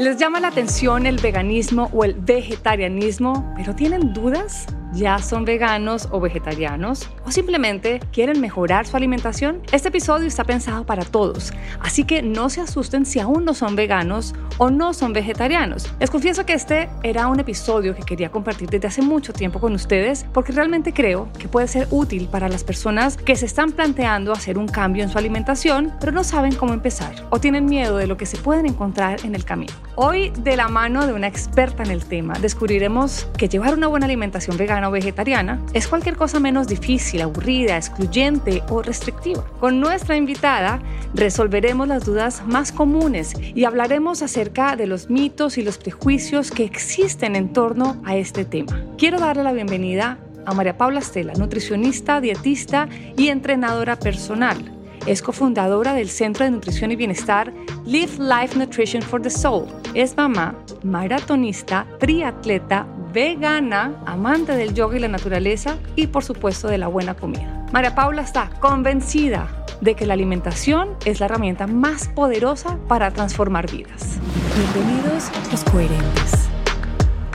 ¿Les llama la atención el veganismo o el vegetarianismo, pero tienen dudas? Ya son veganos o vegetarianos o simplemente quieren mejorar su alimentación, este episodio está pensado para todos, así que no se asusten si aún no son veganos o no son vegetarianos. Les confieso que este era un episodio que quería compartir desde hace mucho tiempo con ustedes porque realmente creo que puede ser útil para las personas que se están planteando hacer un cambio en su alimentación, pero no saben cómo empezar o tienen miedo de lo que se pueden encontrar en el camino. Hoy, de la mano de una experta en el tema, descubriremos que llevar una buena alimentación vegana o vegetariana es cualquier cosa menos difícil, aburrida, excluyente o restrictiva. Con nuestra invitada resolveremos las dudas más comunes y hablaremos acerca de los mitos y los prejuicios que existen en torno a este tema. Quiero darle la bienvenida a María Paula Estela, nutricionista, dietista y entrenadora personal. Es cofundadora del Centro de Nutrición y Bienestar Live Life Nutrition for the Soul. Es mamá, maratonista, triatleta, vegana, amante del yoga y la naturaleza y por supuesto de la buena comida. María Paula está convencida de que la alimentación es la herramienta más poderosa para transformar vidas. Bienvenidos los coherentes,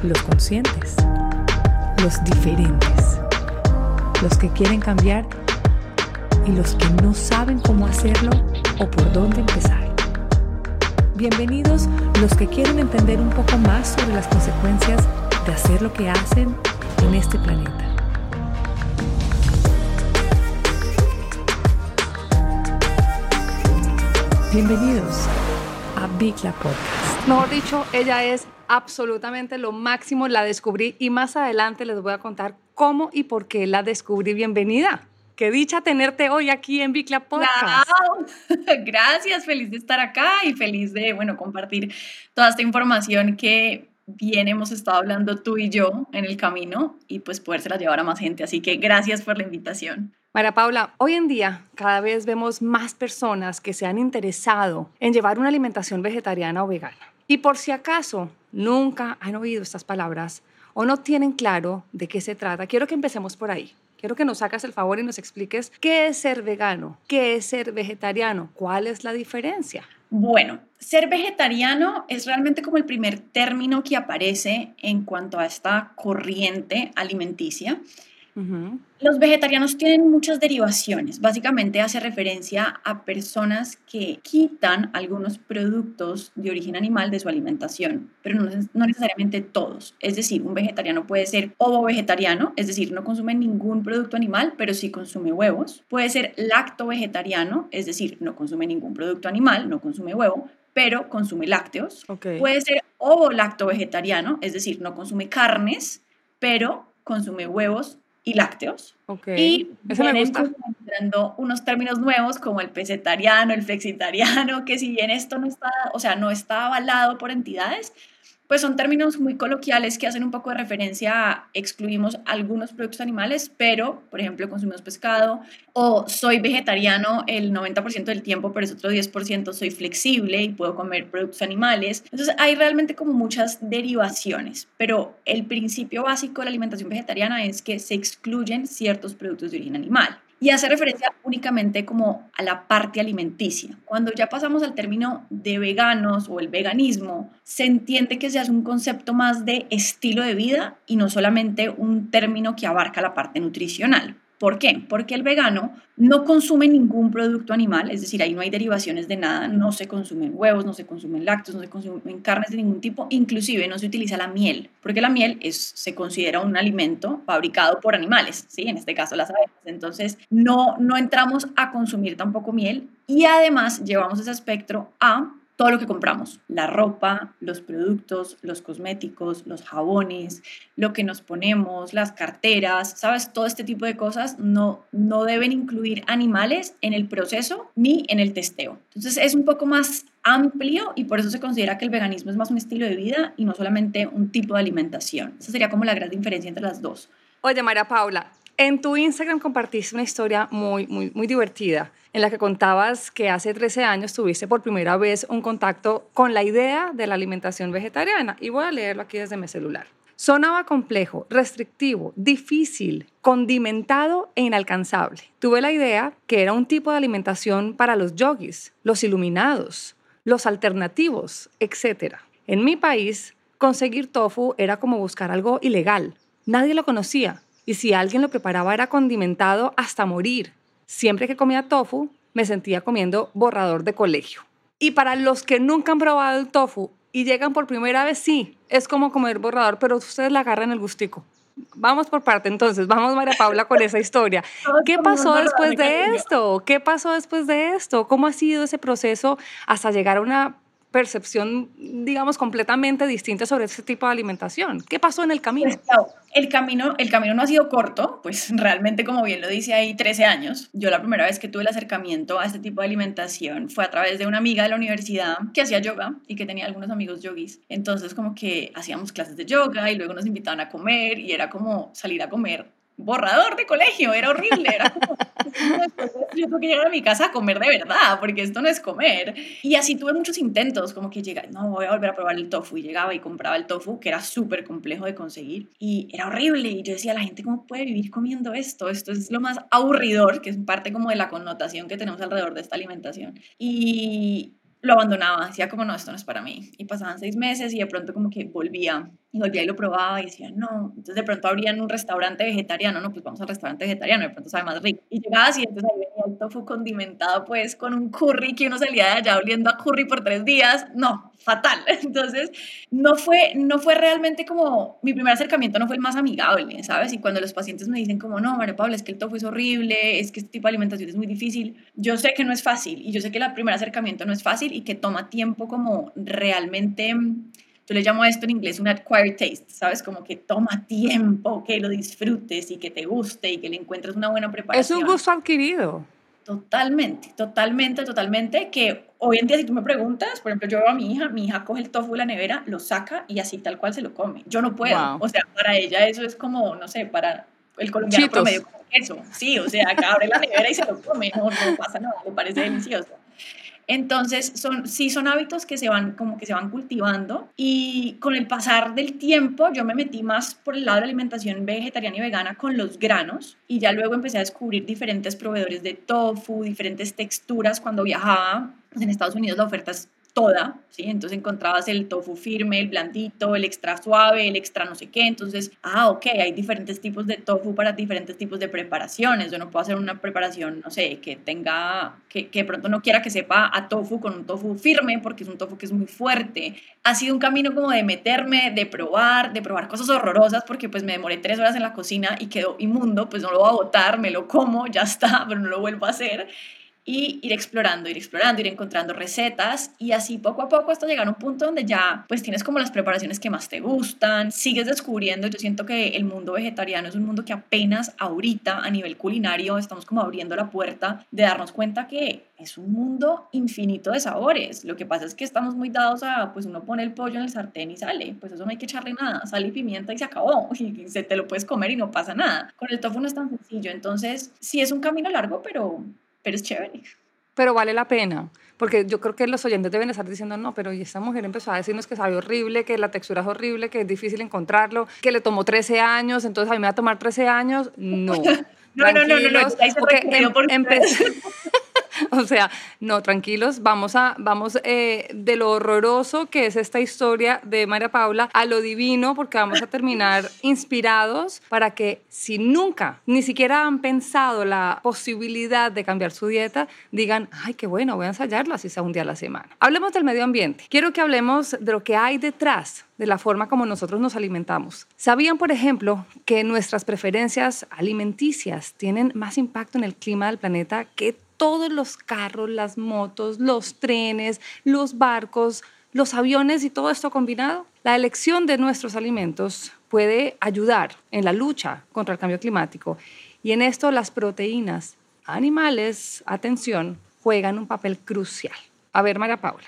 los conscientes, los diferentes, los que quieren cambiar y los que no saben cómo hacerlo o por dónde empezar. Bienvenidos los que quieren entender un poco más sobre las consecuencias de hacer lo que hacen en este planeta. Bienvenidos a Big La Podcast. Mejor dicho, ella es absolutamente lo máximo, la descubrí y más adelante les voy a contar cómo y por qué la descubrí. Bienvenida. Qué dicha tenerte hoy aquí en Bicla Podcast. Gracias, feliz de estar acá y feliz de, bueno, compartir toda esta información que bien hemos estado hablando tú y yo en el camino y pues podérsela llevar a más gente. Así que gracias por la invitación. María Paula, hoy en día cada vez vemos más personas que se han interesado en llevar una alimentación vegetariana o vegana. Y por si acaso nunca han oído estas palabras o no tienen claro de qué se trata, quiero que empecemos por ahí. Quiero que nos hagas el favor y nos expliques qué es ser vegano, qué es ser vegetariano, cuál es la diferencia. Bueno, ser vegetariano es realmente como el primer término que aparece en cuanto a esta corriente alimenticia. Los vegetarianos tienen muchas derivaciones. Básicamente hace referencia a personas que quitan algunos productos de origen animal de su alimentación, pero no, no necesariamente todos. Es decir, un vegetariano puede ser ovo vegetariano, es decir, no consume ningún producto animal, pero sí consume huevos. Puede ser lacto vegetariano, es decir, no consume ningún producto animal, no consume huevo, pero consume lácteos. Puede ser ovo lacto vegetariano, es decir, no consume carnes, pero consume huevos y lácteos. Y Eso me gusta. unos términos nuevos como el pesetariano, el flexitariano, que si bien esto no está, o sea, no está avalado por entidades, pues son términos muy coloquiales que hacen un poco de referencia a excluimos algunos productos animales, pero, por ejemplo, consumimos pescado, o soy vegetariano el 90% del tiempo, pero ese otro 10% soy flexible y puedo comer productos animales. Entonces, hay realmente como muchas derivaciones, pero el principio básico de la alimentación vegetariana es que se excluyen ciertos productos de origen animal y hace referencia únicamente como a la parte alimenticia. Cuando ya pasamos al término de veganos o el veganismo, se entiende que se hace un concepto más de estilo de vida y no solamente un término que abarca la parte nutricional. ¿Por qué? Porque el vegano no consume ningún producto animal, es decir, ahí no hay derivaciones de nada, no se consumen huevos, no se consumen lácteos, no se consumen carnes de ningún tipo, inclusive no se utiliza la miel, porque la miel es, se considera un alimento fabricado por animales, ¿sí? en este caso las abejas. Entonces, no, no entramos a consumir tampoco miel y además llevamos ese espectro a todo lo que compramos, la ropa, los productos, los cosméticos, los jabones, lo que nos ponemos, las carteras, sabes, todo este tipo de cosas no, no deben incluir animales en el proceso ni en el testeo. Entonces es un poco más amplio y por eso se considera que el veganismo es más un estilo de vida y no solamente un tipo de alimentación. Esa sería como la gran diferencia entre las dos. Oye, María Paula, en tu Instagram compartiste una historia muy, muy, muy divertida en la que contabas que hace 13 años tuviste por primera vez un contacto con la idea de la alimentación vegetariana. Y voy a leerlo aquí desde mi celular. Sonaba complejo, restrictivo, difícil, condimentado e inalcanzable. Tuve la idea que era un tipo de alimentación para los yogis, los iluminados, los alternativos, etc. En mi país, conseguir tofu era como buscar algo ilegal. Nadie lo conocía. Y si alguien lo preparaba era condimentado hasta morir. Siempre que comía tofu, me sentía comiendo borrador de colegio. Y para los que nunca han probado el tofu y llegan por primera vez, sí, es como comer borrador, pero ustedes la agarran el gustico. Vamos por parte, entonces, vamos María Paula con esa historia. ¿Qué pasó después de esto? ¿Qué pasó después de esto? ¿Cómo ha sido ese proceso hasta llegar a una percepción, digamos, completamente distinta sobre ese tipo de alimentación. ¿Qué pasó en el camino? Pues, el camino, el camino no ha sido corto, pues realmente, como bien lo dice ahí, 13 años. Yo la primera vez que tuve el acercamiento a este tipo de alimentación fue a través de una amiga de la universidad que hacía yoga y que tenía algunos amigos yogis. Entonces, como que hacíamos clases de yoga y luego nos invitaban a comer y era como salir a comer borrador de colegio, era horrible, era como, yo tengo que llegar a mi casa a comer de verdad, porque esto no es comer. Y así tuve muchos intentos, como que llega, no, voy a volver a probar el tofu, y llegaba y compraba el tofu, que era súper complejo de conseguir, y era horrible, y yo decía, la gente, ¿cómo puede vivir comiendo esto? Esto es lo más aburridor, que es parte como de la connotación que tenemos alrededor de esta alimentación. Y lo abandonaba, decía como, no, esto no es para mí. Y pasaban seis meses y de pronto como que volvía y volvía y lo probaba y decía, no. Entonces de pronto abrían un restaurante vegetariano, no, pues vamos al restaurante vegetariano, de pronto sabe más rico. Y llegaba así, entonces ahí venía el tofu condimentado pues con un curry que uno salía de allá oliendo a curry por tres días. No, fatal. Entonces no fue, no fue realmente como, mi primer acercamiento no fue el más amigable, ¿sabes? Y cuando los pacientes me dicen como, no, María Pablo, es que el tofu es horrible, es que este tipo de alimentación es muy difícil, yo sé que no es fácil y yo sé que el primer acercamiento no es fácil y que toma tiempo como realmente yo le llamo a esto en inglés un acquired taste, ¿sabes? Como que toma tiempo, que lo disfrutes y que te guste y que le encuentres una buena preparación. Es un gusto adquirido. Totalmente, totalmente, totalmente. Que hoy en día, si tú me preguntas, por ejemplo, yo veo a mi hija, mi hija coge el tofu de la nevera, lo saca y así tal cual se lo come. Yo no puedo. O sea, para ella eso es como, no sé, para el colombiano promedio como eso. Sí, o sea, acá abre la nevera y se lo come, no, no pasa nada, le parece delicioso. Entonces, son, sí son hábitos que se van como que se van cultivando y con el pasar del tiempo yo me metí más por el lado de la alimentación vegetariana y vegana con los granos y ya luego empecé a descubrir diferentes proveedores de tofu, diferentes texturas cuando viajaba. En Estados Unidos la oferta toda, ¿sí? Entonces encontrabas el tofu firme, el blandito, el extra suave, el extra no sé qué. Entonces, ah, ok, hay diferentes tipos de tofu para diferentes tipos de preparaciones. Yo no puedo hacer una preparación, no sé, que tenga, que, que de pronto no quiera que sepa a tofu con un tofu firme, porque es un tofu que es muy fuerte. Ha sido un camino como de meterme, de probar, de probar cosas horrorosas, porque pues me demoré tres horas en la cocina y quedó inmundo, pues no lo voy a botar, me lo como, ya está, pero no lo vuelvo a hacer y ir explorando, ir explorando, ir encontrando recetas y así poco a poco hasta llegar a un punto donde ya pues tienes como las preparaciones que más te gustan, sigues descubriendo, yo siento que el mundo vegetariano es un mundo que apenas ahorita a nivel culinario estamos como abriendo la puerta de darnos cuenta que es un mundo infinito de sabores. Lo que pasa es que estamos muy dados a, pues uno pone el pollo en el sartén y sale, pues eso no hay que echarle nada, sal y pimienta y se acabó, y se te lo puedes comer y no pasa nada. Con el tofu no es tan sencillo, entonces sí es un camino largo, pero pero es chévere. Pero vale la pena, porque yo creo que los oyentes deben estar diciendo, no, pero y esta mujer empezó a decirnos que sabe horrible, que la textura es horrible, que es difícil encontrarlo, que le tomó 13 años, entonces a mí me va a tomar 13 años. No. no, no, no, no, no, porque em, o sea, no, tranquilos, vamos a, vamos eh, de lo horroroso que es esta historia de María Paula a lo divino, porque vamos a terminar inspirados para que si nunca, ni siquiera han pensado la posibilidad de cambiar su dieta, digan, ay, qué bueno, voy a ensayarlo así sea un día a la semana. Hablemos del medio ambiente. Quiero que hablemos de lo que hay detrás de la forma como nosotros nos alimentamos. ¿Sabían, por ejemplo, que nuestras preferencias alimenticias tienen más impacto en el clima del planeta que todos los carros, las motos, los trenes, los barcos, los aviones y todo esto combinado. La elección de nuestros alimentos puede ayudar en la lucha contra el cambio climático y en esto las proteínas animales, atención, juegan un papel crucial. A ver, María Paula,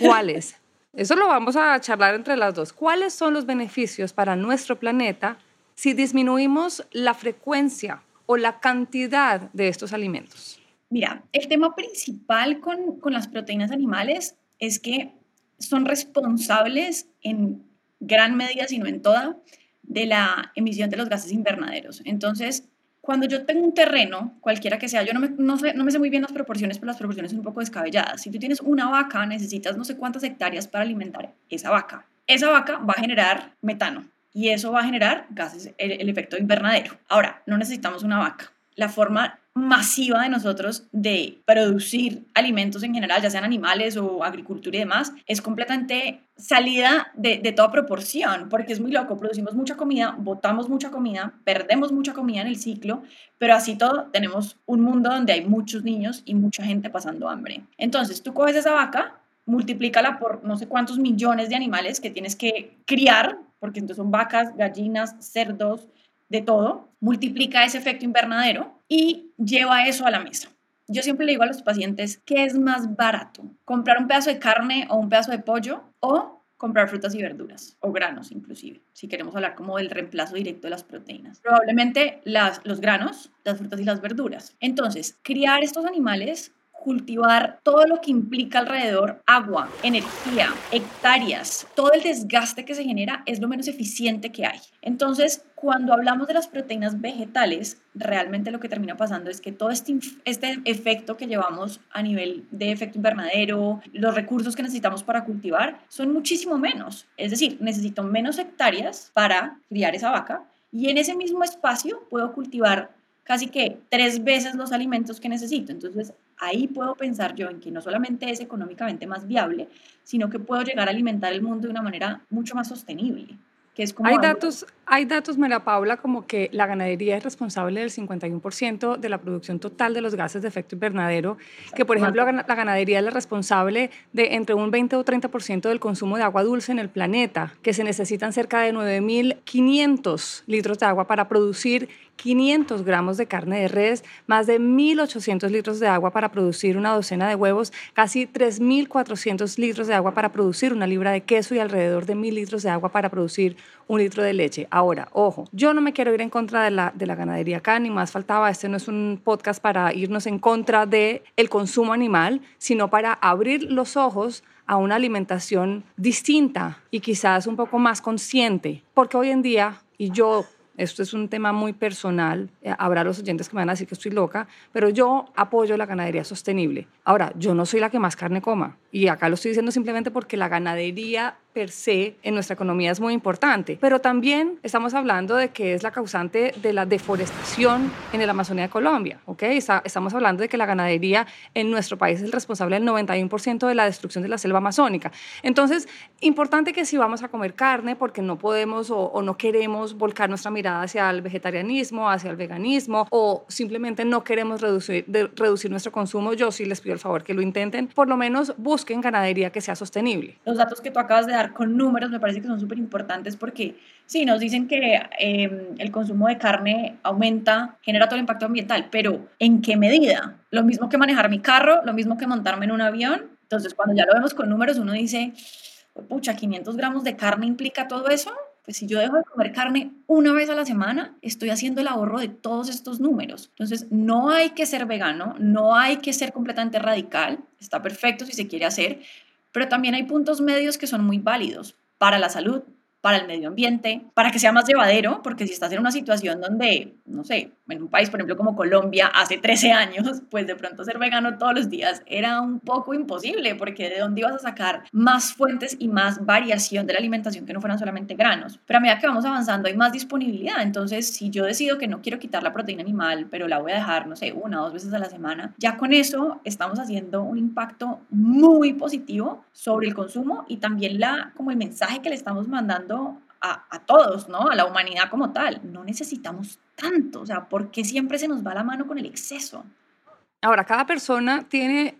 ¿cuáles? Eso lo vamos a charlar entre las dos. ¿Cuáles son los beneficios para nuestro planeta si disminuimos la frecuencia o la cantidad de estos alimentos? Mira, el tema principal con, con las proteínas animales es que son responsables en gran medida, si no en toda, de la emisión de los gases invernaderos. Entonces, cuando yo tengo un terreno, cualquiera que sea, yo no me, no, sé, no me sé muy bien las proporciones, pero las proporciones son un poco descabelladas. Si tú tienes una vaca, necesitas no sé cuántas hectáreas para alimentar esa vaca. Esa vaca va a generar metano y eso va a generar gases, el, el efecto invernadero. Ahora, no necesitamos una vaca. La forma masiva de nosotros de producir alimentos en general, ya sean animales o agricultura y demás, es completamente salida de, de, toda proporción, porque es muy loco, producimos mucha comida, botamos mucha comida, perdemos mucha comida en el ciclo, pero así todo tenemos un mundo donde hay muchos niños y mucha gente pasando hambre. Entonces tú coges esa vaca, multiplícala por no sé cuántos millones de animales que tienes que criar, porque entonces son vacas, gallinas, cerdos, de todo, multiplica ese efecto invernadero y lleva eso a la mesa. Yo siempre le digo a los pacientes que es más barato, comprar un pedazo de carne o un pedazo de pollo o comprar frutas y verduras o granos inclusive, si queremos hablar como del reemplazo directo de las proteínas. Probablemente las, los granos, las frutas y las verduras. Entonces, criar estos animales cultivar todo lo que implica alrededor, agua, energía, hectáreas, todo el desgaste que se genera es lo menos eficiente que hay. Entonces, cuando hablamos de las proteínas vegetales, realmente lo que termina pasando es que todo este, este efecto que llevamos a nivel de efecto invernadero, los recursos que necesitamos para cultivar, son muchísimo menos. Es decir, necesito menos hectáreas para criar esa vaca y en ese mismo espacio puedo cultivar casi que tres veces los alimentos que necesito. Entonces, ahí puedo pensar yo en que no solamente es económicamente más viable, sino que puedo llegar a alimentar el mundo de una manera mucho más sostenible. Que es como hay, datos, hay datos, María Paula, como que la ganadería es responsable del 51% de la producción total de los gases de efecto invernadero, que por ejemplo la ganadería es la responsable de entre un 20 o 30% del consumo de agua dulce en el planeta, que se necesitan cerca de 9.500 litros de agua para producir 500 gramos de carne de res, más de 1.800 litros de agua para producir una docena de huevos, casi 3.400 litros de agua para producir una libra de queso y alrededor de 1.000 litros de agua para producir un litro de leche. Ahora, ojo, yo no me quiero ir en contra de la, de la ganadería acá, ni más faltaba, este no es un podcast para irnos en contra del el consumo animal, sino para abrir los ojos a una alimentación distinta y quizás un poco más consciente, porque hoy en día, y yo esto es un tema muy personal. Eh, habrá los oyentes que me van a decir que estoy loca, pero yo apoyo la ganadería sostenible. Ahora, yo no soy la que más carne coma. Y acá lo estoy diciendo simplemente porque la ganadería per se en nuestra economía es muy importante, pero también estamos hablando de que es la causante de la deforestación en el Amazonía de Colombia, ¿ok? estamos hablando de que la ganadería en nuestro país es responsable del 91% de la destrucción de la selva amazónica. Entonces, importante que si vamos a comer carne, porque no podemos o, no queremos volcar nuestra mirada hacia el vegetarianismo, hacia el veganismo, o simplemente no queremos reducir, reducir nuestro consumo, yo sí les pido el favor que lo intenten, por lo menos busquen ganadería que sea sostenible. Los datos que tú acabas de dar con números me parece que son súper importantes porque sí, nos dicen que em, el consumo de carne aumenta, genera todo el impacto ambiental, pero ¿en qué medida? Lo mismo que manejar mi carro, lo mismo que montarme en un avión. Entonces, cuando ya lo vemos con números, uno dice, pucha, 500 gramos de carne implica todo eso. Pues si yo dejo de comer carne una vez a la semana, estoy haciendo el ahorro de todos estos números. Entonces, no hay que ser vegano, no hay que ser completamente radical, está perfecto si se quiere hacer, pero también hay puntos medios que son muy válidos para la salud, para el medio ambiente, para que sea más llevadero, porque si estás en una situación donde, no sé, en un país, por ejemplo, como Colombia, hace 13 años, pues de pronto ser vegano todos los días era un poco imposible, porque de dónde ibas a sacar más fuentes y más variación de la alimentación que no fueran solamente granos. Pero a medida que vamos avanzando hay más disponibilidad, entonces si yo decido que no quiero quitar la proteína animal, pero la voy a dejar, no sé, una o dos veces a la semana, ya con eso estamos haciendo un impacto muy positivo sobre el consumo y también la, como el mensaje que le estamos mandando a, todos, ¿no? A la humanidad como tal. No necesitamos tanto, o sea, ¿por qué siempre se nos va la mano con el exceso? Ahora, cada persona tiene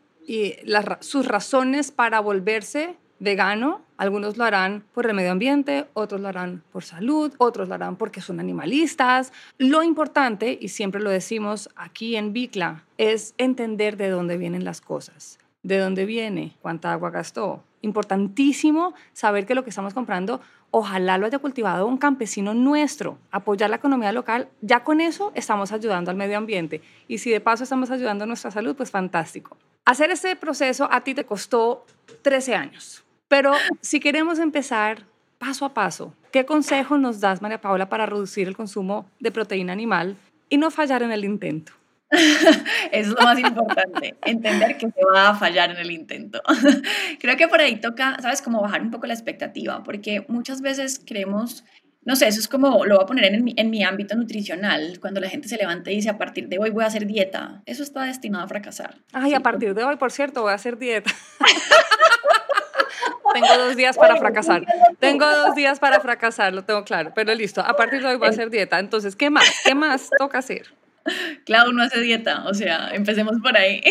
sus razones para volverse vegano. Algunos lo harán por el medio ambiente, otros lo harán por salud, otros lo harán porque son animalistas. Lo importante, y siempre lo decimos aquí en Bicla, es entender de dónde vienen las cosas. ¿De dónde viene? ¿Cuánta agua gastó? Importantísimo saber que lo que estamos comprando, ojalá lo haya cultivado un campesino nuestro, apoyar la economía local, ya con eso estamos ayudando al medio ambiente. Y si de paso estamos ayudando a nuestra salud, pues fantástico. Hacer este proceso a ti te costó 13 años, pero si queremos empezar paso a paso, ¿qué consejo nos das, María Paula, para reducir el consumo de proteína animal y no fallar en el intento. es lo más importante, entender que se va a fallar en el intento. Creo que por ahí toca, ¿sabes? Como bajar un poco la expectativa, porque muchas veces creemos, no sé, eso es como, lo voy a poner en mi, en mi ámbito nutricional, cuando la gente se levanta y dice, a partir de hoy voy a hacer dieta, eso está destinado a fracasar. Ay, a partir de hoy, por cierto, voy a hacer dieta. tengo dos días para fracasar. Tengo dos días para fracasar, lo tengo claro, pero listo, a partir de hoy voy a hacer dieta. Entonces, ¿qué más? ¿Qué más toca hacer? Clau no hace dieta, o sea, empecemos por ahí.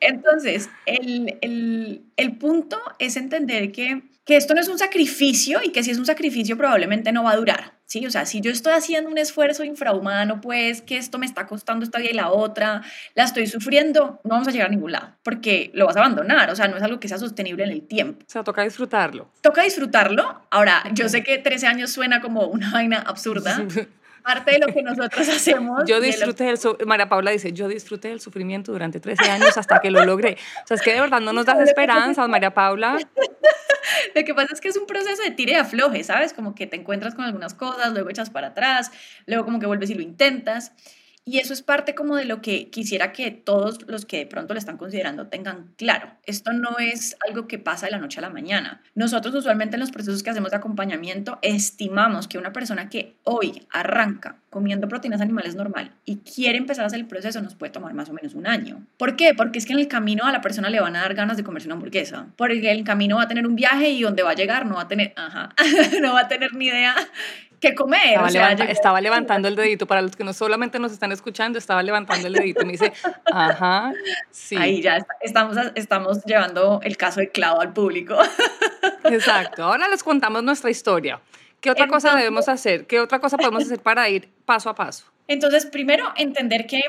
Entonces, el, punto es entender que, que, esto no es un sacrificio y que si es un sacrificio probablemente no va a durar, ¿sí? O sea, si yo estoy haciendo un esfuerzo infrahumano, pues que esto me está costando esta vida y la otra, la estoy sufriendo, no vamos a llegar a ningún lado, porque lo vas a abandonar, o sea, no es algo que sea sostenible en el tiempo. O sea, toca disfrutarlo. Toca disfrutarlo. Ahora, yo sé que 13 años suena como una vaina absurda. parte de lo que nosotros hacemos. Yo disfruté del, María Paula dice, yo disfruté del sufrimiento durante 13 años hasta que lo logré. O sea, es que de verdad no nos das esperanzas, María Paula. Lo que pasa es que es un proceso de tire y afloje, ¿sabes? Como que te encuentras con algunas cosas, luego echas para atrás, luego como que vuelves y lo intentas. Y eso es parte como de lo que quisiera que todos los que de pronto lo están considerando tengan claro. Esto no es algo que pasa de la noche a la mañana. Nosotros usualmente en los procesos que hacemos de acompañamiento estimamos que una persona que hoy arranca comiendo proteínas animales normal y quiere empezar a hacer el proceso nos puede tomar más o menos un año. ¿Por qué? Porque es que en el camino a la persona le van a dar ganas de comerse una hamburguesa. Porque en el camino va a tener un viaje y donde va a llegar no va a tener, ajá, no va a tener ni idea qué comer. Estaba, levantando el dedito, para los que no solamente nos están escuchando, estaba levantando el dedito me dice, ajá, sí. Ahí ya estamos, estamos llevando el caso de clavo al público. Exacto, ahora les contamos nuestra historia. ¿Qué otra cosa debemos hacer? ¿Qué otra cosa podemos hacer para ir paso a paso? Entonces, primero, entender que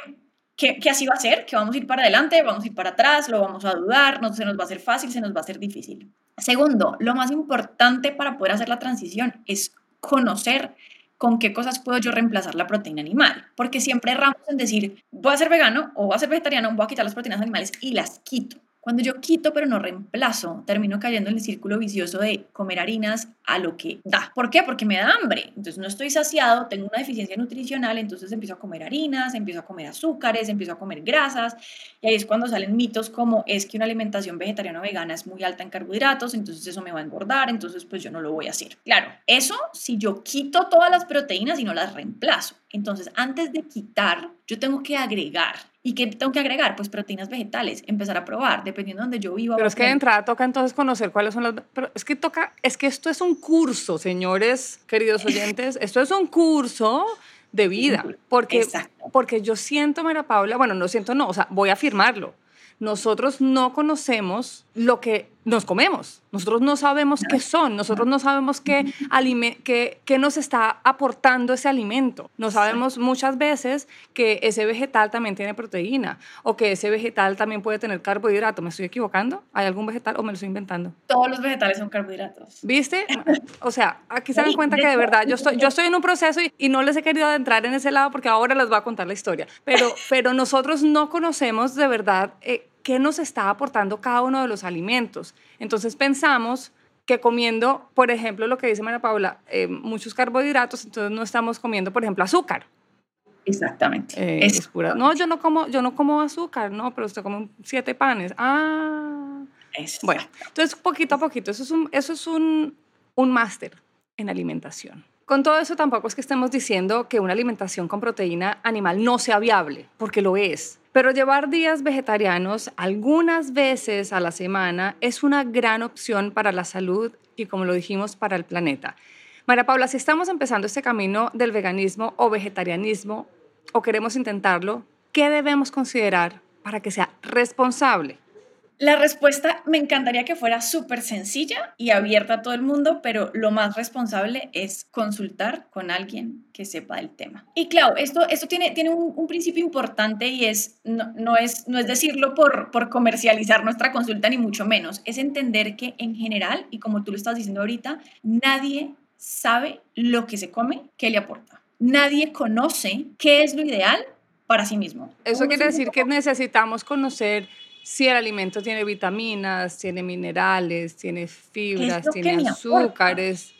que, así va a ser, que vamos a ir para adelante, vamos a ir para atrás, lo vamos a dudar, no se nos va a hacer fácil, se nos va a hacer difícil. Segundo, lo más importante para poder hacer la transición es conocer con qué cosas puedo yo reemplazar la proteína animal. Porque siempre erramos en decir, voy a ser vegano o voy a ser vegetariano, voy a quitar las proteínas animales y las quito. Cuando yo quito pero no reemplazo, termino cayendo en el círculo vicioso de comer harinas a lo que da. ¿Por qué? Porque me da hambre. Entonces no estoy saciado, tengo una deficiencia nutricional, entonces empiezo a comer harinas, empiezo a comer azúcares, empiezo a comer grasas. Y ahí es cuando salen mitos como es que una alimentación vegetariana o vegana es muy alta en carbohidratos, entonces eso me va a engordar, entonces pues yo no lo voy a hacer. Claro, eso si yo quito todas las proteínas y no las reemplazo. Entonces, antes de quitar, yo tengo que agregar. ¿Y qué tengo que agregar? Pues proteínas vegetales, empezar a probar, dependiendo de donde yo viva. Pero es que de entrada toca entonces conocer cuáles son las... Pero es que toca, es que esto es un curso, señores, queridos oyentes, esto es un curso de vida. Porque, porque yo siento, María Paula, bueno, no siento, no, o sea, voy a afirmarlo. Nosotros no conocemos lo que nos comemos. Nosotros no sabemos qué son, nosotros no sabemos qué, qué, qué, nos está aportando ese alimento. No sabemos muchas veces que ese vegetal también tiene proteína o que ese vegetal también puede tener carbohidrato. ¿Me estoy equivocando? ¿Hay algún vegetal o me lo estoy inventando? Todos los vegetales son carbohidratos. ¿Viste? O sea, aquí se dan cuenta que de verdad yo estoy, yo estoy en un proceso y, no les he querido adentrar en ese lado porque ahora les voy a contar la historia. Pero, pero nosotros no conocemos de verdad eh, qué nos está aportando cada uno de los alimentos. Entonces pensamos que comiendo, por ejemplo, lo que dice María Paula, eh, muchos carbohidratos, entonces no estamos comiendo, por ejemplo, azúcar. Exactamente. Eh, es pura. No, yo no como, yo no como azúcar, no, pero usted come siete panes. Ah. Bueno, entonces poquito a poquito, eso es un, eso es un, un máster en alimentación. Con todo eso tampoco es que estemos diciendo que una alimentación con proteína animal no sea viable, porque lo es. Pero llevar días vegetarianos algunas veces a la semana es una gran opción para la salud y, como lo dijimos, para el planeta. María Paula, si estamos empezando este camino del veganismo o vegetarianismo o queremos intentarlo, ¿qué debemos considerar para que sea responsable? La respuesta me encantaría que fuera súper sencilla y abierta a todo el mundo, pero lo más responsable es consultar con alguien que sepa del tema. Y claro, esto, esto tiene, tiene un, principio importante y es no, no, es, no es decirlo por, por comercializar nuestra consulta, ni mucho menos, es entender que en general, y como tú lo estás diciendo ahorita, nadie sabe lo que se come, qué le aporta. Nadie conoce qué es lo ideal para sí mismo. Eso quiere decir que necesitamos conocer si el alimento tiene vitaminas, tiene minerales, tiene fibras, tiene azúcares.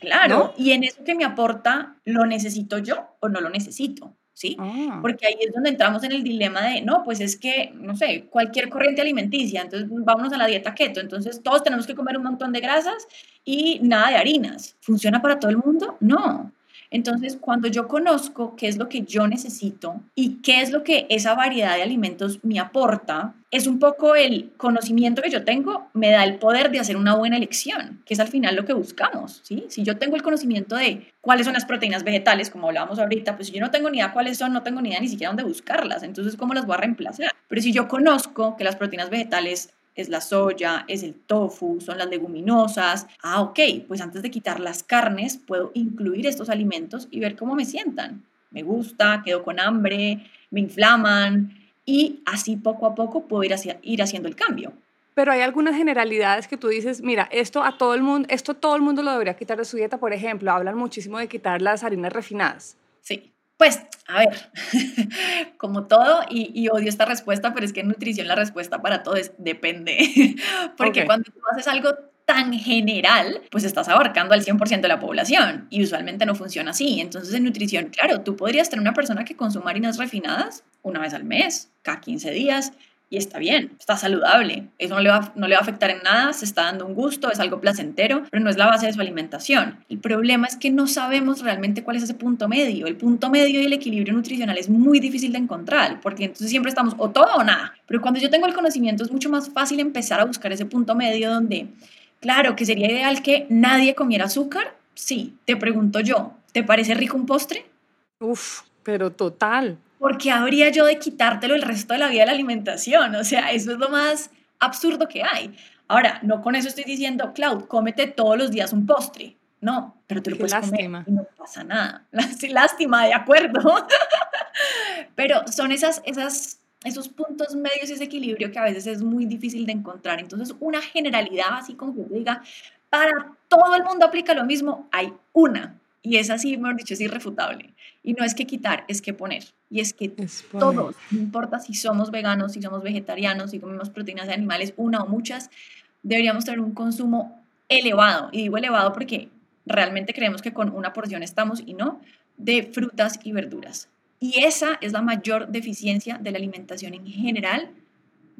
Claro, y en eso que me aporta, ¿lo necesito yo o no lo necesito? ¿Sí? Ah. Porque ahí es donde entramos en el dilema de, no, pues es que, no sé, cualquier corriente alimenticia, entonces vámonos a la dieta keto, entonces todos tenemos que comer un montón de grasas y nada de harinas. ¿Funciona para todo el mundo? No. Entonces, cuando yo conozco qué es lo que yo necesito y qué es lo que esa variedad de alimentos me aporta, es un poco el conocimiento que yo tengo me da el poder de hacer una buena elección, que es al final lo que buscamos, ¿sí? Si yo tengo el conocimiento de cuáles son las proteínas vegetales, como hablábamos ahorita, pues si yo no tengo ni idea cuáles son, no tengo ni idea ni siquiera dónde buscarlas, entonces ¿cómo las voy a reemplazar? Pero si yo conozco que las proteínas vegetales es la soya, es el tofu, son las leguminosas. Ah, ok, pues antes de quitar las carnes puedo incluir estos alimentos y ver cómo me sientan. Me gusta, quedo con hambre, me inflaman y así poco a poco puedo ir, ir haciendo el cambio. Pero hay algunas generalidades que tú dices, mira, esto a todo el mundo, esto todo el mundo lo debería quitar de su dieta, por ejemplo, hablan muchísimo de quitar las harinas refinadas. Pues, a ver, como todo, y, odio esta respuesta, pero es que en nutrición la respuesta para todo es depende. Porque cuando tú haces algo tan general, pues estás abarcando al 100% de la población y usualmente no funciona así. Entonces en nutrición, claro, tú podrías tener una persona que consuma harinas refinadas una vez al mes, cada 15 días, y está bien, está saludable, eso no le, va, no le va a afectar en nada, se está dando un gusto, es algo placentero, pero no es la base de su alimentación. El problema es que no sabemos realmente cuál es ese punto medio. El punto medio y el equilibrio nutricional es muy difícil de encontrar, porque entonces siempre estamos o todo o nada. Pero cuando yo tengo el conocimiento es mucho más fácil empezar a buscar ese punto medio donde, claro, que sería ideal que nadie comiera azúcar. Sí, te pregunto yo, ¿te parece rico un postre? Uf, pero total. ¿Por qué habría yo de quitártelo el resto de la vida de la alimentación? O sea, eso es lo más absurdo que hay. Ahora, no con eso estoy diciendo, Cloud, cómete todos los días un postre. No, pero tú lo puedes comer y no pasa nada. Lástima, de acuerdo. pero son esas, esas, esos puntos medios y ese equilibrio que a veces es muy difícil de encontrar. Entonces, una generalidad así como que diga, para todo el mundo aplica lo mismo, hay una. Y es así, mejor dicho, es irrefutable. Y no es que quitar, es que poner. Y es que todos, no importa si somos veganos, si somos vegetarianos, si comemos proteínas de animales, una o muchas, deberíamos tener un consumo elevado. Y digo elevado porque realmente creemos que con una porción estamos y no, de frutas y verduras. Y esa es la mayor deficiencia de la alimentación en general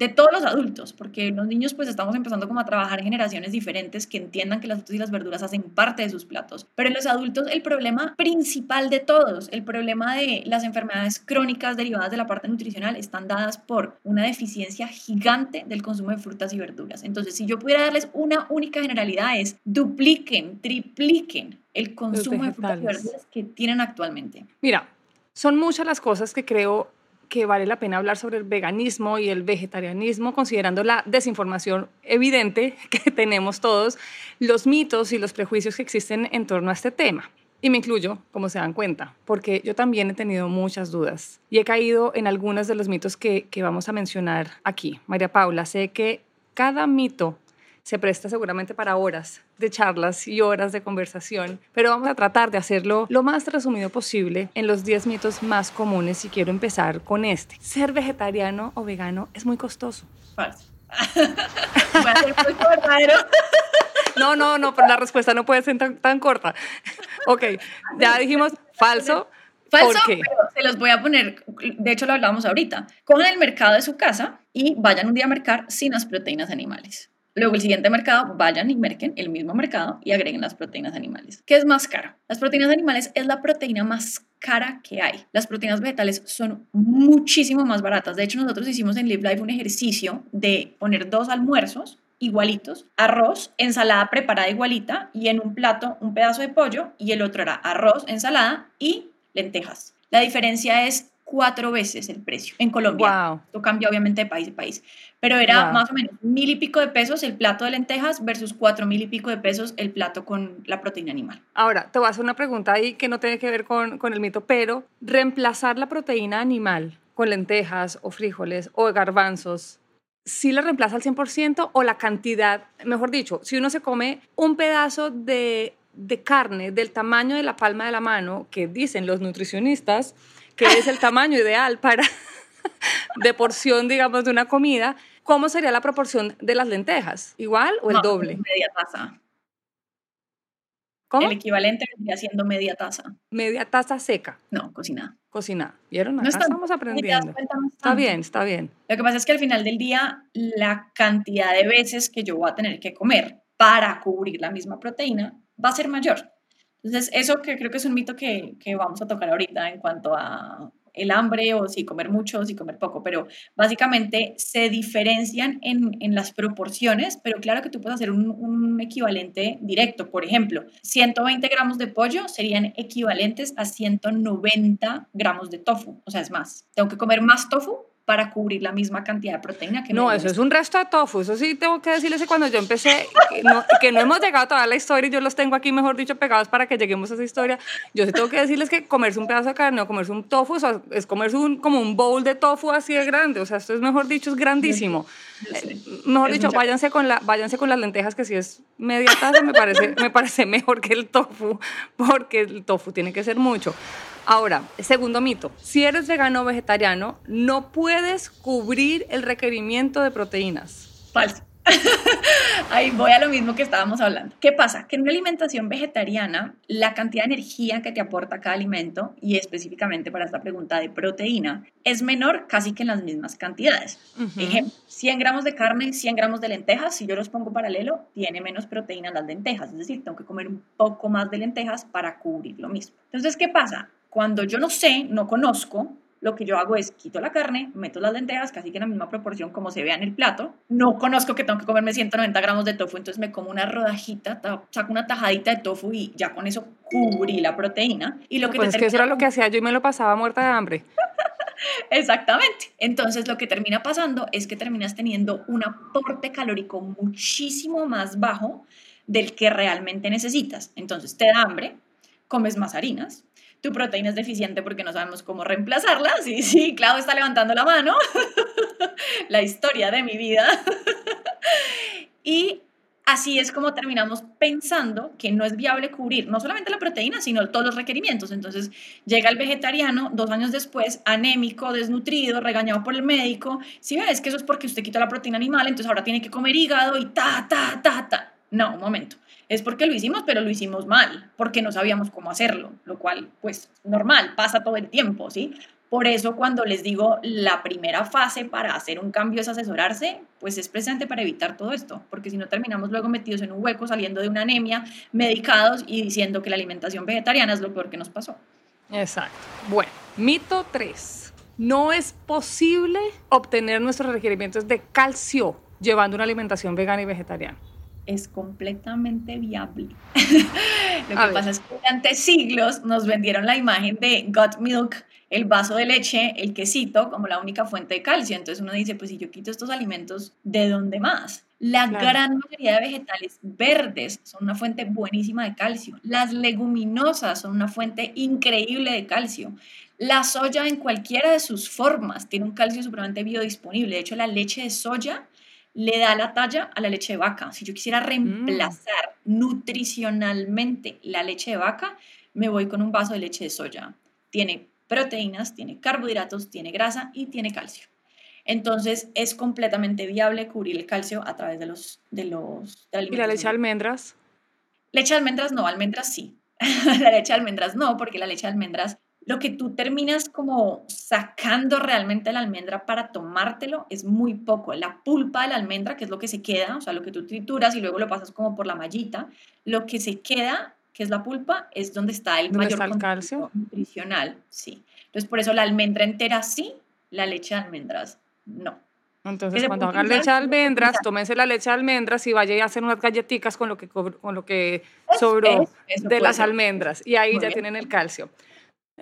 de todos los adultos, porque los niños pues estamos empezando como a trabajar en generaciones diferentes que entiendan que las frutas y las verduras hacen parte de sus platos. Pero en los adultos el problema principal de todos, el problema de las enfermedades crónicas derivadas de la parte nutricional están dadas por una deficiencia gigante del consumo de frutas y verduras. Entonces, si yo pudiera darles una única generalidad es dupliquen, tripliquen el consumo de frutas y verduras que tienen actualmente. Mira, son muchas las cosas que creo que vale la pena hablar sobre el veganismo y el vegetarianismo, considerando la desinformación evidente que tenemos todos, los mitos y los prejuicios que existen en torno a este tema. Y me incluyo, como se dan cuenta, porque yo también he tenido muchas dudas y he caído en algunos de los mitos que, que vamos a mencionar aquí. María Paula, sé que cada mito se presta seguramente para horas de charlas y horas de conversación, pero vamos a tratar de hacerlo lo más resumido posible en los 10 mitos más comunes y quiero empezar con este. Ser vegetariano o vegano es muy costoso. Falso. Va a ser muy verdadero. No, no, no, pero la respuesta no puede ser tan, corta. Ok, ya dijimos falso. Falso, pero se los voy a poner, de hecho lo hablábamos ahorita. Cojan el mercado de su casa y vayan un día a mercar sin las proteínas animales. Luego, el siguiente mercado, vayan y merquen el mismo mercado y agreguen las proteínas animales. ¿Qué es más caro? Las proteínas animales es la proteína más cara que hay. Las proteínas vegetales son muchísimo más baratas. De hecho, nosotros hicimos en Live Life un ejercicio de poner dos almuerzos igualitos, arroz, ensalada preparada igualita y en un plato un pedazo de pollo y el otro era arroz, ensalada y lentejas. La diferencia es cuatro veces el precio en Colombia. Wow. Esto cambia obviamente de país a país. Pero era más o menos mil y pico de pesos el plato de lentejas versus cuatro mil y pico de pesos el plato con la proteína animal. Ahora, te voy a hacer una pregunta ahí que no tiene que ver con, con el mito, pero reemplazar la proteína animal con lentejas o frijoles o garbanzos, ¿sí la reemplaza al 100% o la cantidad, mejor dicho, si uno se come un pedazo de, de carne del tamaño de la palma de la mano, que dicen los nutricionistas, que es el tamaño ideal para de porción, digamos, de una comida, ¿cómo sería la proporción de las lentejas? ¿Igual o el doble? Media taza. ¿Cómo? El equivalente vendría siendo media taza. Media taza seca, No, cocinada. cocinada. ¿Vieron? No Acá tanto. estamos das aprendiendo. cuenta, no es Está bien, está bien. Lo que pasa es que al final del día, la cantidad de veces que yo voy a tener que comer para cubrir la misma proteína va a ser mayor. Entonces, eso que creo que es un mito que, que vamos a tocar ahorita en cuanto a el hambre o si comer mucho o si comer poco, pero básicamente se diferencian en, en las proporciones, pero claro que tú puedes hacer un, un equivalente directo. Por ejemplo, 120 gramos de pollo serían equivalentes a 190 gramos de tofu, o sea, es más. Tengo que comer más tofu para cubrir la misma cantidad de proteína que No, eso es un resto de tofu. Eso sí tengo que decirles que cuando yo empecé, que no, que no hemos llegado todavía a la historia y yo los tengo aquí, mejor dicho, pegados para que lleguemos a esa historia. Yo sí tengo que decirles que comerse un pedazo de carne o comerse un tofu, o sea, es comerse un, como un bowl de tofu así de grande. O sea, esto es, mejor dicho, es grandísimo. Yo sé. Mejor Es dicho, mucha- váyanse con, la, váyanse con las lentejas, que si es media taza, me parece, me parece mejor que el tofu, porque el tofu tiene que ser mucho. Ahora, segundo mito, si eres vegano o vegetariano, no puedes cubrir el requerimiento de proteínas. Falso. Ahí voy a lo mismo que estábamos hablando. ¿Qué pasa? Que en una alimentación vegetariana, la cantidad de energía que te aporta cada alimento, y específicamente para esta pregunta de proteína, es menor casi que en las mismas cantidades. Ejemplo, 100 gramos de carne, 100 gramos de lentejas, si yo los pongo paralelo, tiene menos proteína las lentejas, es decir, tengo que comer un poco más de lentejas para cubrir lo mismo. Entonces, ¿qué pasa? Cuando yo no sé, no conozco, lo que yo hago es quito la carne, meto las lentejas casi que en la misma proporción como se vea en el plato. No conozco que tengo que comerme 190 gramos de tofu, entonces me como una rodajita, ta- saco una tajadita de tofu y ya con eso cubrí la proteína. Y lo que Pues es que eso era lo que hacía yo y me lo pasaba muerta de hambre. Exactamente. Entonces lo que termina pasando es que terminas teniendo un aporte calórico muchísimo más bajo del que realmente necesitas. Entonces te da hambre, comes más harinas, tu proteína es deficiente porque no sabemos cómo reemplazarla. Sí, sí, Clau está levantando la mano. la historia de mi vida. y así es como terminamos pensando que no es viable cubrir no solamente la proteína, sino todos los requerimientos. Entonces llega el vegetariano dos años después, anémico, desnutrido, regañado por el médico. Si ves que eso es porque usted quitó la proteína animal, entonces ahora tiene que comer hígado y ta, ta, ta, ta. No, un momento. Es porque lo hicimos, pero lo hicimos mal, porque no sabíamos cómo hacerlo, lo cual, pues, normal, pasa todo el tiempo, ¿sí? Por eso cuando les digo la primera fase para hacer un cambio es asesorarse, pues es presente para evitar todo esto, porque si no terminamos luego metidos en un hueco saliendo de una anemia, medicados y diciendo que la alimentación vegetariana es lo peor que nos pasó. Exacto. Bueno, mito 3. No es posible obtener nuestros requerimientos de calcio llevando una alimentación vegana y vegetariana. Es completamente viable. lo que pasa es que durante siglos nos vendieron la imagen de gut milk, el vaso de leche, el quesito, como la única fuente de calcio. Entonces uno dice, pues si yo quito estos alimentos, ¿de dónde más? La Claro. gran mayoría de vegetales verdes son una fuente buenísima de calcio. Las leguminosas son una fuente increíble de calcio. La soya en cualquiera de sus formas tiene un calcio supremamente biodisponible. De hecho, la leche de soya le da la talla a la leche de vaca. Si yo quisiera reemplazar nutricionalmente la leche de vaca, me voy con un vaso de leche de soya. Tiene proteínas, tiene carbohidratos, tiene grasa y tiene calcio. Entonces es completamente viable cubrir el calcio a través de los de los de ¿Y la leche de almendras? Leche de almendras no, almendras sí. la leche de almendras no, porque la leche de almendras, lo que tú terminas como sacando realmente de la almendra para tomártelo es muy poco. La pulpa de la almendra, que es lo que se queda, o sea, lo que tú trituras y luego lo pasas como por la mallita, lo que se queda, que es la pulpa, es donde está el ¿Dónde mayor está el contenido calcio? nutricional, sí. Entonces, por eso la almendra entera sí, la leche de almendras no. Entonces, cuando hagan leche de almendras, tómense la leche de almendras y vaya y hacen unas galletitas con lo que, co- con lo que sobró de las almendras. Y ahí Muy ya bien. tienen el calcio.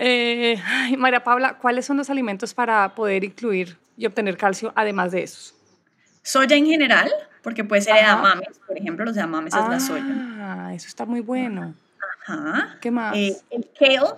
Eh, ay, María Paula, ¿cuáles son los alimentos para poder incluir y obtener calcio además de esos? Soya en general, porque puede ser Ajá. edamames, por ejemplo, los edamames es la soya. Ah, eso está muy bueno. Ajá. ¿Qué más? Eh, el kale,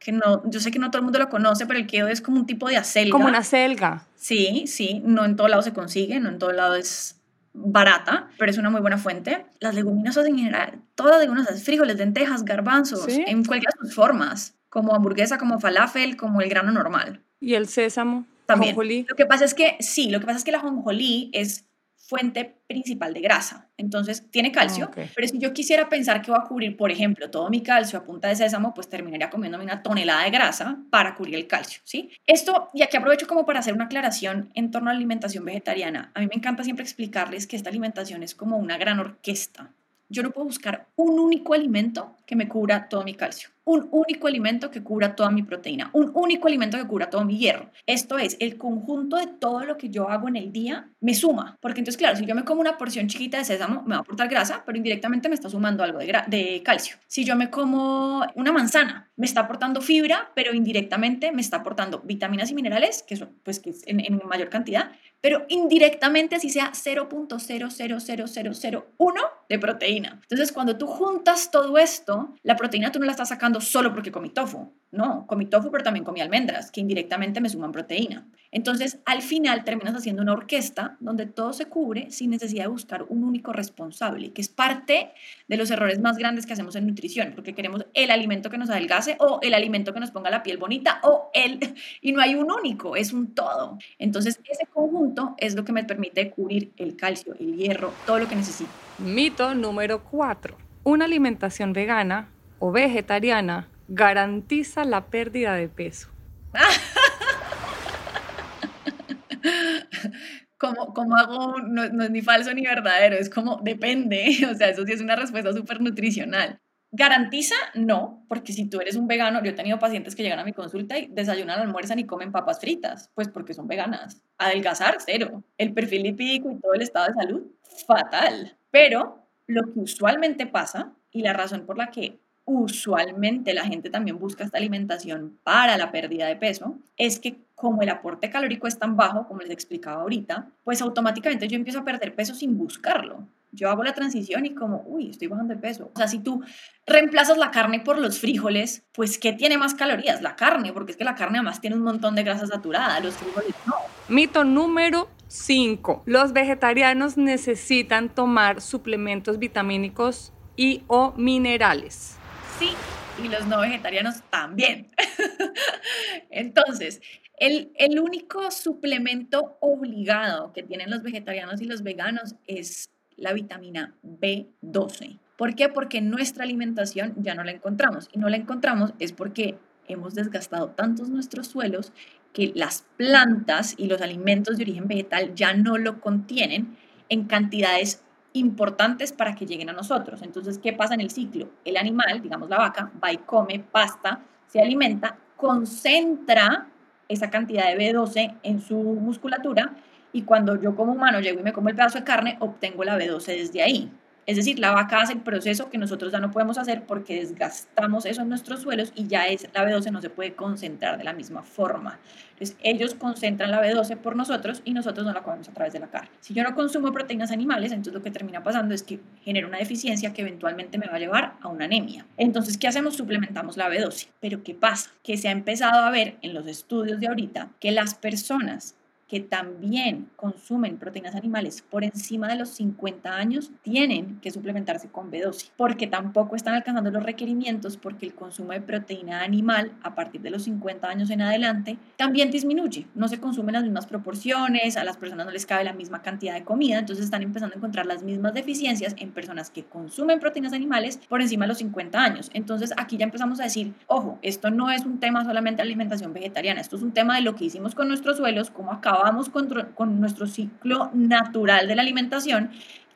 que no, yo sé que no todo el mundo lo conoce, pero el kale es como un tipo de acelga. Como una selga. Sí, sí, no en todo lado se consigue, no en todo lado es barata, pero es una muy buena fuente. Las leguminosas en general, todas las leguminosas, frijoles, lentejas, garbanzos, Sí. en cualquiera de sus formas, como hamburguesa, como falafel, como el grano normal. Y el sésamo. También. ajonjolí. Lo que pasa es que, sí, lo que pasa es que la jonjolí es fuente principal de grasa. Entonces, tiene calcio, pero si yo quisiera pensar que voy a cubrir, por ejemplo, todo mi calcio a punta de sésamo, pues terminaría comiéndome una tonelada de grasa para cubrir el calcio, ¿sí? Esto, y aquí aprovecho como para hacer una aclaración en torno a la alimentación vegetariana. A mí me encanta siempre explicarles que esta alimentación es como una gran orquesta. Yo no puedo buscar un único alimento que me cubra todo mi calcio un único alimento que cubra toda mi proteína, un único alimento que cubra todo mi hierro. Esto es, el conjunto de todo lo que yo hago en el día me suma, porque entonces, claro, si yo me como una porción chiquita de sésamo, me va a aportar grasa, pero indirectamente me está sumando algo de, calcio. Si yo me como una manzana, me está aportando fibra, pero indirectamente me está aportando vitaminas y minerales, que son, pues, que es en, en mayor cantidad, pero indirectamente así sea 0.0000001 de proteína. Entonces, cuando tú juntas todo esto, la proteína tú no la estás sacando solo porque comí tofu. No, comí tofu, pero también comí almendras, que indirectamente me suman proteína. Entonces, al final terminas haciendo una orquesta donde todo se cubre sin necesidad de buscar un único responsable, que es parte de los errores más grandes que hacemos en nutrición, porque queremos el alimento que nos adelgace o el alimento que nos ponga la piel bonita o el... Y no hay un único, es un todo. Entonces, ese conjunto es lo que me permite cubrir el calcio, el hierro, todo lo que necesito. Mito número 4. Una alimentación vegana o vegetariana garantiza la pérdida de peso? como, como hago, no, no, es ni falso ni verdadero, es como depende, o sea, eso sí es una respuesta súper nutricional. ¿Garantiza? No, porque si tú eres un vegano, yo he tenido pacientes que llegan a mi consulta y desayunan, almuerzan y comen papas fritas, pues porque son veganas. Adelgazar, cero. El perfil lipídico y todo el estado de salud, fatal. Pero lo que usualmente pasa y la razón por la que usualmente la gente también busca esta alimentación para la pérdida de peso, es que como el aporte calórico es tan bajo, como les explicaba ahorita, pues automáticamente yo empiezo a perder peso sin buscarlo. Yo hago la transición y como, uy, estoy bajando de peso. O sea, si tú reemplazas la carne por los frijoles, pues ¿qué tiene más calorías? La carne, porque es que la carne además tiene un montón de grasa saturada, los frijoles no. Mito número 5. Los vegetarianos necesitan tomar suplementos vitamínicos y o minerales y los no vegetarianos también. Entonces, el, el, único suplemento obligado que tienen los vegetarianos y los veganos es la vitamina B12. ¿Por qué? Porque en nuestra alimentación ya no la encontramos. Y no la encontramos es porque hemos desgastado tantos nuestros suelos que las plantas y los alimentos de origen vegetal ya no lo contienen en cantidades importantes para que lleguen a nosotros. Entonces, ¿qué pasa en el ciclo? El animal, digamos la vaca, va y come pasta, se alimenta, concentra esa cantidad de B12 en su musculatura y cuando yo como humano llego y me como el pedazo de carne, obtengo la B12 desde ahí. Es decir, la vaca hace el proceso que nosotros ya no podemos hacer porque desgastamos eso en nuestros suelos y ya es, la B12 no se puede concentrar de la misma forma. Entonces, ellos concentran la B12 por nosotros y nosotros no la comemos a través de la carne. Si yo no consumo proteínas animales, entonces lo que termina pasando es que genera una deficiencia que eventualmente me va a llevar a una anemia. Entonces, ¿qué hacemos? Suplementamos la B12. Pero ¿qué pasa? Que se ha empezado a ver en los estudios de ahorita que las personas que también consumen proteínas animales por encima de los 50 años tienen que suplementarse con B12 porque tampoco están alcanzando los requerimientos porque el consumo de proteína animal a partir de los 50 años en adelante también disminuye, no se consumen las mismas proporciones, a las personas no les cabe la misma cantidad de comida, entonces están empezando a encontrar las mismas deficiencias en personas que consumen proteínas animales por encima de los 50 años. Entonces aquí ya empezamos a decir, ojo, esto no es un tema solamente de alimentación vegetariana, esto es un tema de lo que hicimos con nuestros suelos, cómo acaba vamos con, con nuestro ciclo natural de la alimentación,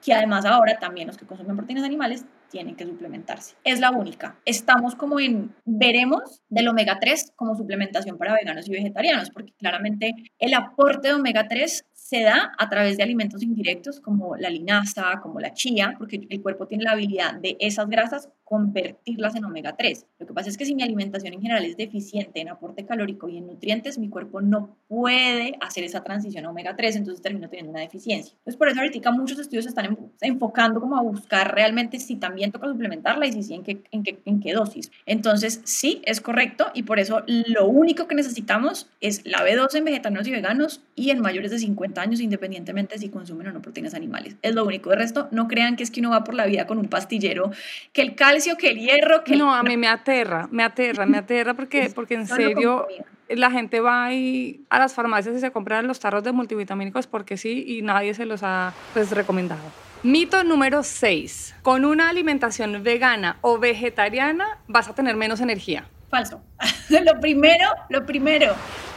que además ahora también los que consumen proteínas animales tienen que suplementarse. Es la única. Estamos como en, veremos del omega 3 como suplementación para veganos y vegetarianos, porque claramente el aporte de omega 3 se da a través de alimentos indirectos como la linaza, como la chía, porque el cuerpo tiene la habilidad de esas grasas convertirlas en omega 3. Lo que pasa es que si mi alimentación en general es deficiente en aporte calórico y en nutrientes, mi cuerpo no puede hacer esa transición a omega 3, entonces termino teniendo una deficiencia. Entonces por eso ahorita muchos estudios se están enfocando como a buscar realmente si también toca suplementarla y si sí, en qué, en qué, en qué dosis. Entonces sí, es correcto y por eso lo único que necesitamos es la B12 en vegetarianos y veganos y en mayores de 50 años independientemente si consumen o no proteínas animales. Es lo único. De resto, no crean que es que uno va por la vida con un pastillero, que el calcio, que el hierro, que... No, a mí me aterra, me aterra, me aterra porque, porque en serio la gente va ahí a las farmacias y se compran los tarros de multivitamínicos porque sí y nadie se los ha pues, recomendado. Mito número 6. Con una alimentación vegana o vegetariana vas a tener menos energía. Falso. lo primero, lo primero,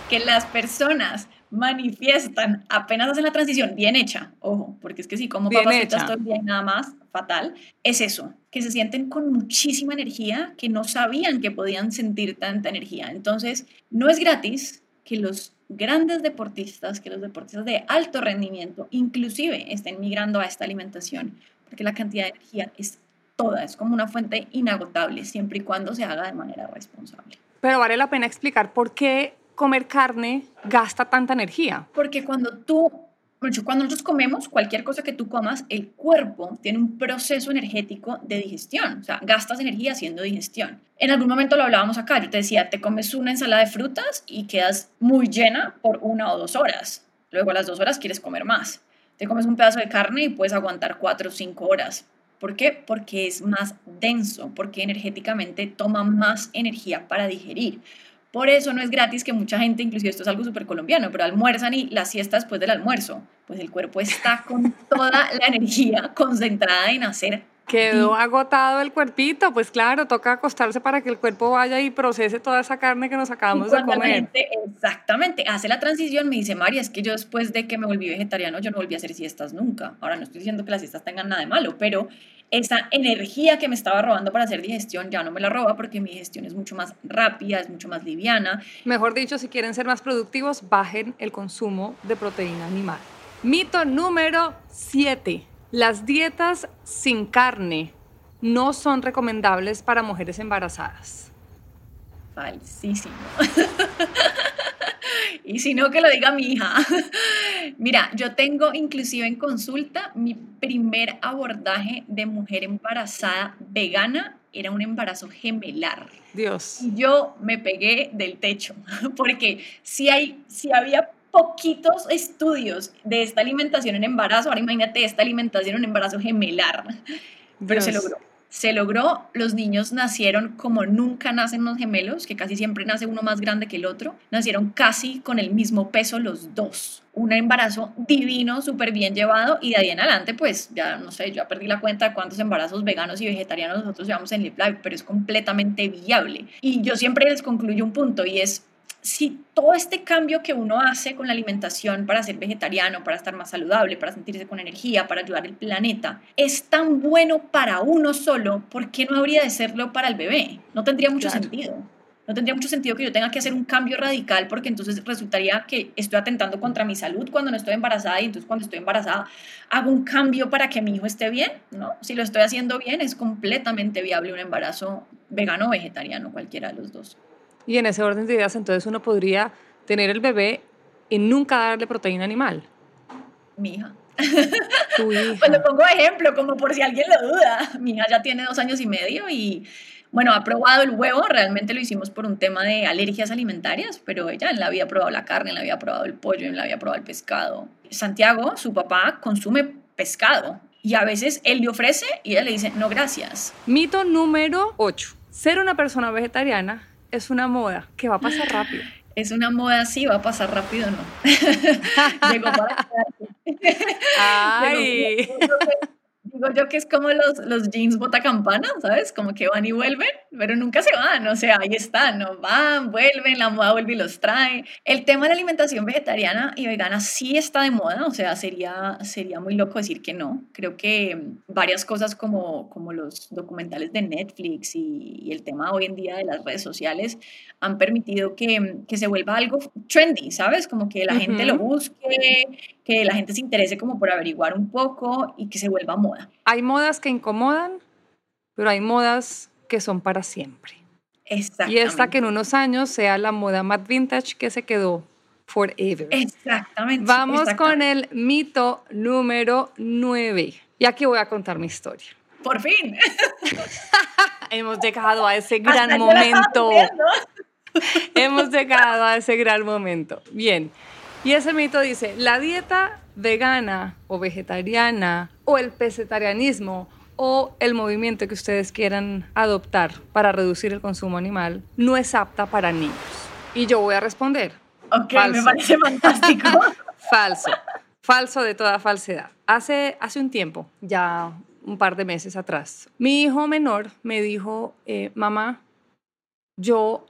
que las personas manifiestan apenas hacen la transición bien hecha, ojo, porque es que si como papas fritas todo el día nada más, fatal, es eso, que se sienten con muchísima energía, que no sabían que podían sentir tanta energía. Entonces, no es gratis que los grandes deportistas, que los deportistas de alto rendimiento, inclusive estén migrando a esta alimentación, porque la cantidad de energía es toda, es como una fuente inagotable, siempre y cuando se haga de manera responsable. Pero vale la pena explicar por qué comer carne gasta tanta energía? Porque cuando tú, cuando nosotros comemos cualquier cosa que tú comas, el cuerpo tiene un proceso energético de digestión, o sea, gastas energía haciendo digestión. En algún momento lo hablábamos acá, yo te decía, te comes una ensalada de frutas y quedas muy llena por una o dos horas. Luego a las dos horas quieres comer más. Te comes un pedazo de carne y puedes aguantar cuatro o cinco horas. ¿Por qué? Porque es más denso, porque energéticamente toma más energía para digerir. Por eso no es gratis que mucha gente, inclusive esto es algo súper colombiano, pero almuerzan y la siesta después del almuerzo. Pues el cuerpo está con toda la energía concentrada en hacer Quedó agotado el cuerpito, pues claro, toca acostarse para que el cuerpo vaya y procese toda esa carne que nos acabamos de comer. exactamente, hace la transición, me dice María, es que yo después de que me volví vegetariano, yo no volví a hacer siestas nunca. Ahora no estoy diciendo que las siestas tengan nada de malo, pero esa energía que me estaba robando para hacer digestión ya no me la roba porque mi digestión es mucho más rápida, es mucho más liviana. Mejor dicho, si quieren ser más productivos, bajen el consumo de proteína animal. Mito número 7 las dietas sin carne no son recomendables para mujeres embarazadas. Falsísimo. y si no, que lo diga mi hija. Mira, yo tengo inclusive en consulta mi primer abordaje de mujer embarazada vegana era un embarazo gemelar. Dios. Y yo me pegué del techo, porque si, hay, si había poquitos estudios de esta alimentación en embarazo. Ahora imagínate esta alimentación en embarazo gemelar. Pero se logró. Se logró, los niños nacieron como nunca nacen los gemelos, que casi siempre nace uno más grande que el otro. Nacieron casi con el mismo peso los dos. Un embarazo divino, súper bien llevado y de ahí en adelante, pues ya no sé, yo perdí la cuenta de cuántos embarazos veganos y vegetarianos nosotros llevamos en Live Life, pero es completamente viable. Y yo siempre les concluyo un punto y es si todo este cambio que uno hace con la alimentación para ser vegetariano, para estar más saludable, para sentirse con energía, para ayudar al planeta, es tan bueno para uno solo, ¿por qué no habría de serlo para el bebé? No tendría mucho sentido. No tendría mucho sentido que yo tenga que hacer un cambio radical porque entonces resultaría que estoy atentando contra mi salud cuando no estoy embarazada y entonces cuando estoy embarazada hago un cambio para que mi hijo esté bien, ¿no? Si lo estoy haciendo bien es completamente viable un embarazo vegano o vegetariano, cualquiera de los dos. Y en ese orden de ideas, entonces uno podría tener el bebé y nunca darle proteína animal. Mi hija. Tu hija. Pues lo pongo ejemplo, como por si alguien lo duda. Mi hija ya tiene dos años y medio y, bueno, ha probado el huevo. Realmente lo hicimos por un tema de alergias alimentarias, pero ella en la había probado la carne, en la había probado el pollo, en la había probado el pescado. Santiago, su papá, consume pescado. Y a veces él le ofrece y ella le dice, no, gracias. Mito número 8. Ser una persona vegetariana es una moda que va a pasar rápido. Es una moda, sí, va a pasar rápido, ¿no? Llegó para Ay. Digo yo que es como los, los jeans bota campana, ¿sabes? Como que van y vuelven, pero nunca se van, o sea, ahí están, ¿no? Van, vuelven, la moda vuelve y los trae. El tema de la alimentación vegetariana y vegana sí está de moda, o sea, sería, sería muy loco decir que no. Creo que varias cosas como, como los documentales de Netflix y, y el tema hoy en día de las redes sociales han permitido que, que se vuelva algo trendy, ¿sabes? Como que la gente lo busque, que la gente se interese como por averiguar un poco y que se vuelva moda. Hay modas que incomodan, pero hay modas que son para siempre. Y esta que en unos años sea la moda más vintage que se quedó forever. Exactamente. Vamos con el mito número 9. Y aquí voy a contar mi historia. Por fin. Hemos llegado a ese gran momento. Hemos llegado a ese gran momento. Bien, y ese mito dice, la dieta vegana o vegetariana o el pesetarianismo o el movimiento que ustedes quieran adoptar para reducir el consumo animal no es apta para niños. Y yo voy a responder. Ok, me parece fantástico. falso. Falso de toda falsedad. Hace, hace un tiempo, ya un par de meses atrás, mi hijo menor me dijo, eh, mamá, yo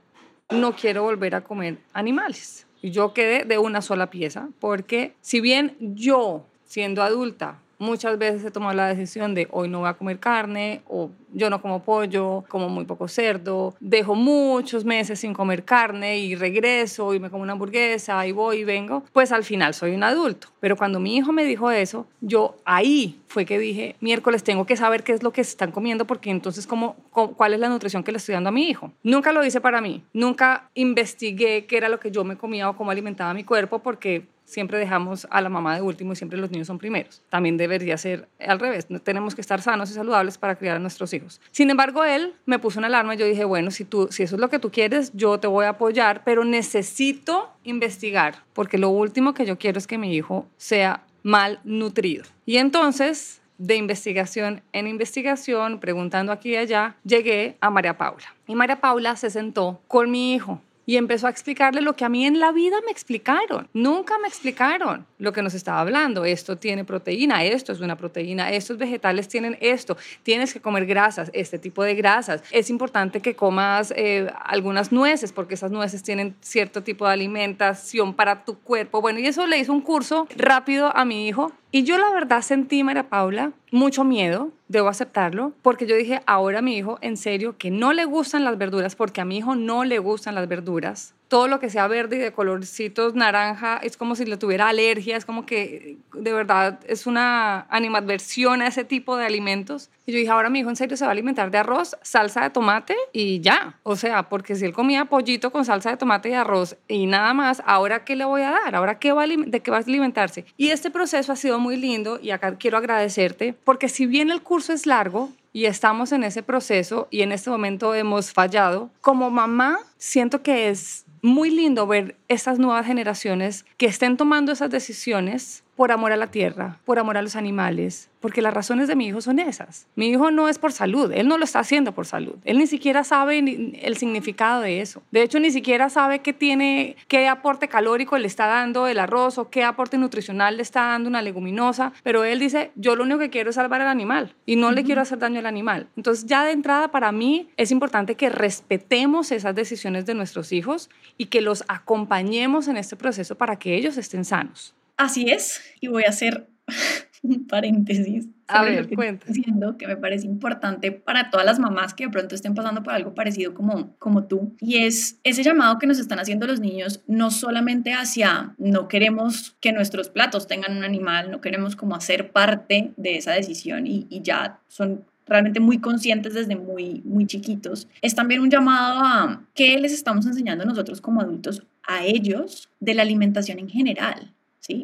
no quiero volver a comer animales. Y yo quedé de una sola pieza, porque si bien yo, siendo adulta, muchas veces he tomado la decisión de hoy no voy a comer carne o yo no como pollo, como muy poco cerdo, dejo muchos meses sin comer carne y regreso y me como una hamburguesa y voy y vengo, pues al final soy un adulto. Pero cuando mi hijo me dijo eso, yo ahí fue que dije, miércoles tengo que saber qué es lo que están comiendo porque entonces cómo, cuál es la nutrición que le estoy dando a mi hijo. Nunca lo hice para mí, nunca investigué qué era lo que yo me comía o cómo alimentaba mi cuerpo porque siempre dejamos a la mamá de último y siempre los niños son primeros. También debería ser al revés. Tenemos que estar sanos y saludables para criar a nuestros hijos. Sin embargo, él me puso una alarma y yo dije, bueno, si, tú, si eso es lo que tú quieres, yo te voy a apoyar, pero necesito investigar, porque lo último que yo quiero es que mi hijo sea mal nutrido. Y entonces de investigación en investigación, preguntando aquí y allá, llegué a María Paula. Y María Paula se sentó con mi hijo y empezó a explicarle lo que a mí en la vida me explicaron. Nunca me explicaron lo que nos estaba hablando. Esto tiene proteína, esto es una proteína, estos vegetales tienen esto, tienes que comer grasas, este tipo de grasas. Es importante que comas eh, algunas nueces porque esas nueces tienen cierto tipo de alimentación para tu cuerpo. Bueno, y eso le hizo un curso rápido a mi hijo y yo la verdad sentí, María Paula, mucho miedo, debo aceptarlo, porque yo dije, ahora mi hijo, en serio, que no le gustan las verduras, porque a mi hijo no le gustan las verduras todo lo que sea verde y de colorcitos naranja es como si le tuviera alergia, es como que de verdad es una animadversión a ese tipo de alimentos. Y yo dije, ahora mi hijo en serio se va a alimentar de arroz, salsa de tomate y ya. O sea, porque si él comía pollito con salsa de tomate y arroz y nada más, ¿ahora qué le voy a dar? ¿Ahora qué va de qué va a alimentarse? Y este proceso ha sido muy lindo y acá quiero agradecerte porque si bien el curso es largo, y estamos en ese proceso y en este momento hemos fallado, como mamá siento que es muy lindo ver estas nuevas generaciones que estén tomando esas decisiones por amor a la tierra, por amor a los animales, porque las razones de mi hijo son esas. Mi hijo no es por salud, él no lo está haciendo por salud. Él ni siquiera sabe el significado de eso. De hecho, ni siquiera sabe qué tiene, qué aporte calórico le está dando el arroz o qué aporte nutricional le está dando una leguminosa, pero él dice, yo lo único que quiero es salvar al animal y no le quiero hacer daño al animal. Entonces, ya de entrada para mí es importante que respetemos esas decisiones de nuestros hijos y que los acompañemos en este proceso para que ellos estén sanos. Así es, y voy a hacer un paréntesis. A ver, Diciendo que me parece importante para todas las mamás que de pronto estén pasando por algo parecido como, como tú, y es ese llamado que nos están haciendo los niños, no solamente hacia no queremos que nuestros platos tengan un animal, no queremos como hacer parte de esa decisión y, y ya son realmente muy conscientes desde muy, muy chiquitos, es también un llamado a qué les estamos enseñando nosotros como adultos a ellos de la alimentación en general.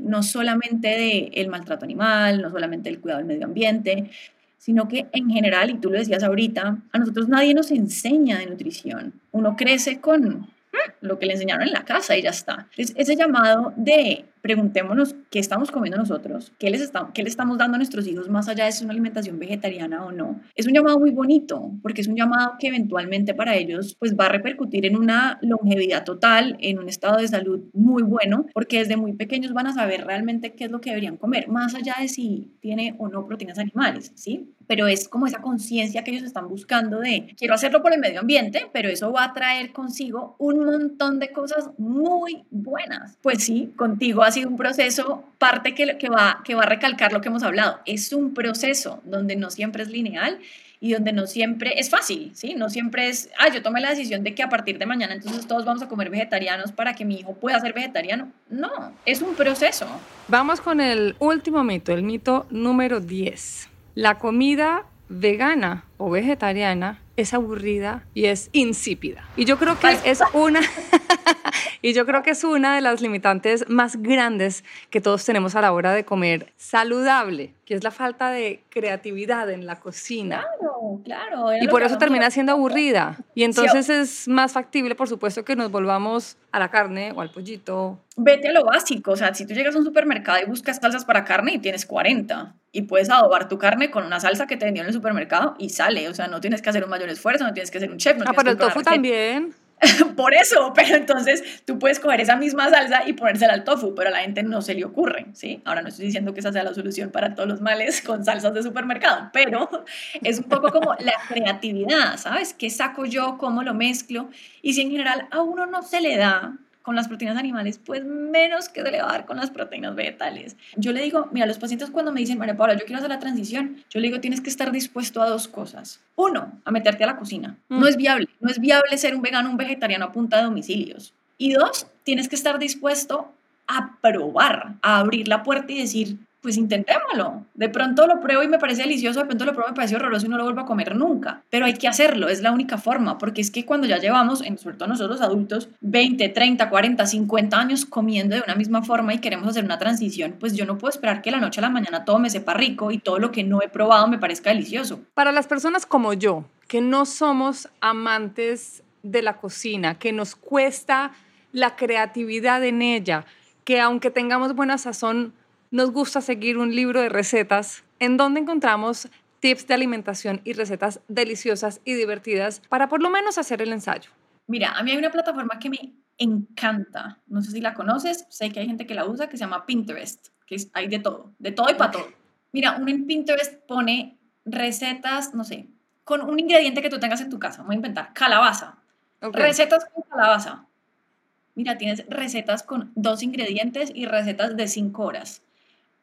No solamente del el maltrato animal, no solamente del cuidado del medio ambiente, sino que en general, y tú lo decías ahorita, a nosotros nadie nos enseña de nutrición. Uno crece con lo que le enseñaron en la casa y ya está. ese llamado de preguntémonos qué estamos comiendo nosotros, qué les está, qué le estamos dando a nuestros hijos más allá de si es una alimentación vegetariana o no. Es un llamado muy bonito porque es un llamado que eventualmente para ellos pues va a repercutir en una longevidad total, en un estado de salud muy bueno, porque desde muy pequeños van a saber realmente qué es lo que deberían comer, más allá de si tiene o no proteínas animales, ¿sí? Pero es como esa conciencia que ellos están buscando de quiero hacerlo por el medio ambiente, pero eso va a traer consigo un montón de cosas muy buenas. Pues sí, contigo sido un proceso, parte que, que, va, que va a recalcar lo que hemos hablado, es un proceso donde no siempre es lineal y donde no siempre es fácil, ¿sí? No siempre es, ah, yo tomé la decisión de que a partir de mañana entonces todos vamos a comer vegetarianos para que mi hijo pueda ser vegetariano. No, es un proceso. Vamos con el último mito, el mito número 10. La comida vegana o vegetariana es aburrida y es insípida. Y yo creo que es una y yo creo que es una de las limitantes más grandes que todos tenemos a la hora de comer saludable, que es la falta de creatividad en la cocina. Claro, claro. Y por eso termina siendo aburrida. Y entonces es más factible, por supuesto, que nos volvamos a la carne o al pollito. Vete a lo básico, o sea, si tú llegas a un supermercado y buscas salsas para carne y tienes 40 y puedes adobar tu carne con una salsa que te vendió en el supermercado y sale, o sea, no tienes que hacer un mayor esfuerzo, no tienes que hacer un chef. No ah, pero el tofu también. Por eso, pero entonces tú puedes coger esa misma salsa y ponérsela al tofu, pero a la gente no se le ocurre, ¿sí? Ahora no estoy diciendo que esa sea la solución para todos los males con salsas de supermercado, pero es un poco como la creatividad, ¿sabes? ¿Qué saco yo? ¿Cómo lo mezclo? Y si en general a uno no se le da con las proteínas animales, pues menos que se le va a dar con las proteínas vegetales. Yo le digo, mira, los pacientes cuando me dicen, María Paula, yo quiero hacer la transición, yo le digo, tienes que estar dispuesto a dos cosas. Uno, a meterte a la cocina. Mm. No es viable. No es viable ser un vegano, un vegetariano a punta de domicilios. Y dos, tienes que estar dispuesto a probar, a abrir la puerta y decir, pues intentémoslo. De pronto lo pruebo y me parece delicioso, de pronto lo pruebo y me parece horroroso y no lo vuelvo a comer nunca. Pero hay que hacerlo, es la única forma, porque es que cuando ya llevamos, en, sobre todo nosotros adultos, 20, 30, 40, 50 años comiendo de una misma forma y queremos hacer una transición, pues yo no puedo esperar que la noche a la mañana todo me sepa rico y todo lo que no he probado me parezca delicioso. Para las personas como yo, que no somos amantes de la cocina, que nos cuesta la creatividad en ella, que aunque tengamos buena sazón, nos gusta seguir un libro de recetas en donde encontramos tips de alimentación y recetas deliciosas y divertidas para por lo menos hacer el ensayo. Mira, a mí hay una plataforma que me encanta, no sé si la conoces, sé que hay gente que la usa, que se llama Pinterest, que hay de todo, de todo y para todo. Mira, uno en Pinterest pone recetas, no sé, con un ingrediente que tú tengas en tu casa, voy a inventar, calabaza. Recetas con calabaza. Mira, tienes recetas con dos ingredientes y recetas de cinco horas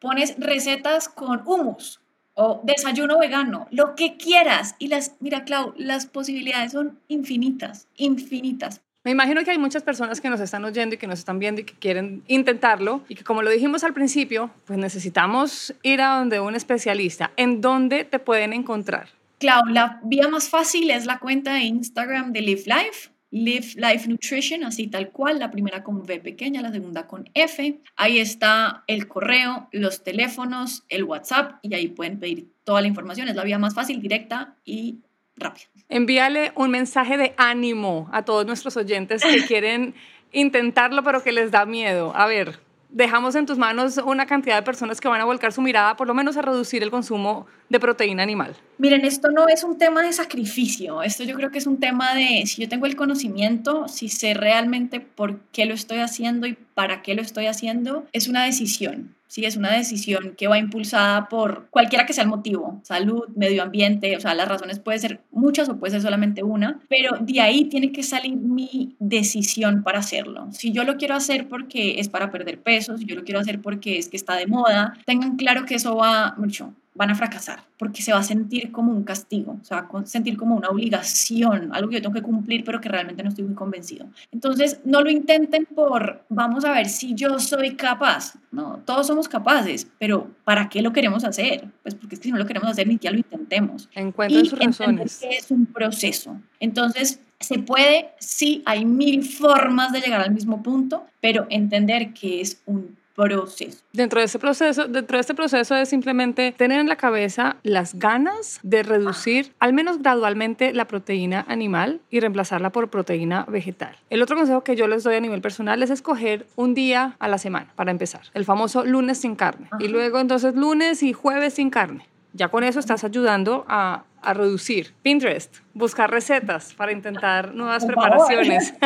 pones recetas con humus o desayuno vegano, lo que quieras. Y las, mira, Clau, las posibilidades son infinitas, infinitas. Me imagino que hay muchas personas que nos están oyendo y que nos están viendo y que quieren intentarlo y que como lo dijimos al principio, pues necesitamos ir a donde un especialista. ¿En dónde te pueden encontrar? Clau, la vía más fácil es la cuenta de Instagram de Live Life Live Life Nutrition, así tal cual, la primera con V pequeña, la segunda con F. Ahí está el correo, los teléfonos, el WhatsApp y ahí pueden pedir toda la información. Es la vía más fácil, directa y rápida. Envíale un mensaje de ánimo a todos nuestros oyentes que quieren intentarlo pero que les da miedo. A ver, dejamos en tus manos una cantidad de personas que van a volcar su mirada por lo menos a reducir el consumo de proteína animal. Miren, esto no es un tema de sacrificio, esto yo creo que es un tema de si yo tengo el conocimiento, si sé realmente por qué lo estoy haciendo y para qué lo estoy haciendo, es una decisión. Sí, es una decisión que va impulsada por cualquiera que sea el motivo, salud, medio ambiente, o sea, las razones pueden ser muchas o puede ser solamente una, pero de ahí tiene que salir mi decisión para hacerlo. Si yo lo quiero hacer porque es para perder peso, si yo lo quiero hacer porque es que está de moda, tengan claro que eso va mucho van a fracasar porque se va a sentir como un castigo, se va a sentir como una obligación, algo que yo tengo que cumplir pero que realmente no estoy muy convencido. Entonces, no lo intenten por, vamos a ver si yo soy capaz, no, todos somos capaces, pero ¿para qué lo queremos hacer? Pues porque es que si no lo queremos hacer ni que ya lo intentemos. Encuentren sus razones. Que es un proceso. Entonces, se puede, sí, hay mil formas de llegar al mismo punto, pero entender que es un proceso. Dentro de ese proceso, dentro de este proceso es simplemente tener en la cabeza las ganas de reducir al menos gradualmente la proteína animal y reemplazarla por proteína vegetal. El otro consejo que yo les doy a nivel personal es escoger un día a la semana para empezar, el famoso lunes sin carne y luego entonces lunes y jueves sin carne. Ya con eso estás ayudando a, a reducir. Pinterest, buscar recetas para intentar nuevas preparaciones.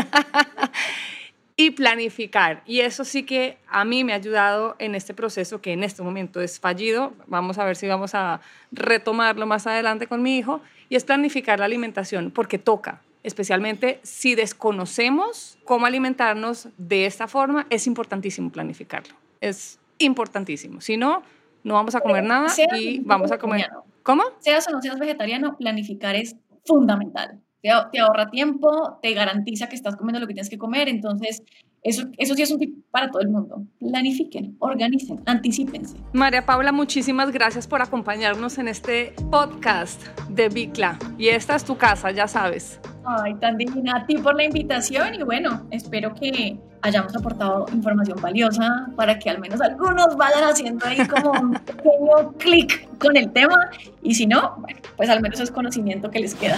y planificar. Y eso sí que a mí me ha ayudado en este proceso que en este momento es fallido. Vamos a ver si vamos a retomarlo más adelante con mi hijo. Y es planificar la alimentación porque toca. Especialmente si desconocemos cómo alimentarnos de esta forma, es importantísimo planificarlo. Es importantísimo. Si no, no vamos a comer nada y vamos a comer... ¿Cómo? Seas o no seas vegetariano, planificar es fundamental te, ahorra tiempo, te garantiza que estás comiendo lo que tienes que comer, entonces eso, eso sí es un tip para todo el mundo. Planifiquen, organicen, anticipense. María Paula, muchísimas gracias por acompañarnos en este podcast de Bicla. Y esta es tu casa, ya sabes. Ay, tan divina. A ti por la invitación y bueno, espero que hayamos aportado información valiosa para que al menos algunos vayan haciendo ahí como un pequeño clic con el tema y si no, bueno, pues al menos es conocimiento que les queda.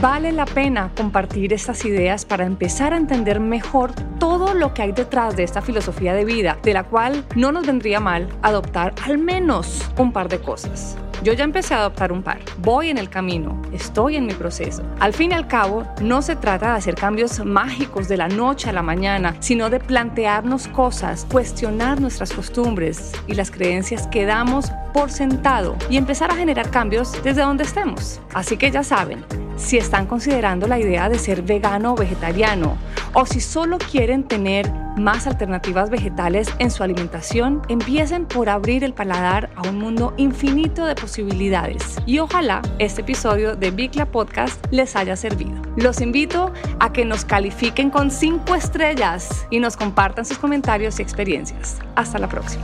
Vale la pena compartir estas ideas para empezar a entender mejor todo lo que hay detrás de esta filosofía de vida, de la cual no nos vendría mal adoptar al menos un par de cosas. Yo ya empecé a adoptar un par. Voy en el camino. Estoy en mi proceso. Al fin y al cabo, no se trata de hacer cambios mágicos de la noche a la mañana, sino de plantearnos cosas, cuestionar nuestras costumbres y las creencias que damos por sentado y empezar a generar cambios desde donde estemos. Así que ya saben, si están considerando la idea de ser vegano o vegetariano o si solo quieren tener más alternativas vegetales en su alimentación, empiecen por abrir el paladar a un mundo infinito de posibilidades. Y ojalá este episodio de Bicla Podcast les haya servido. Los invito a que nos califiquen con 5 estrellas y nos compartan sus comentarios y experiencias. Hasta la próxima.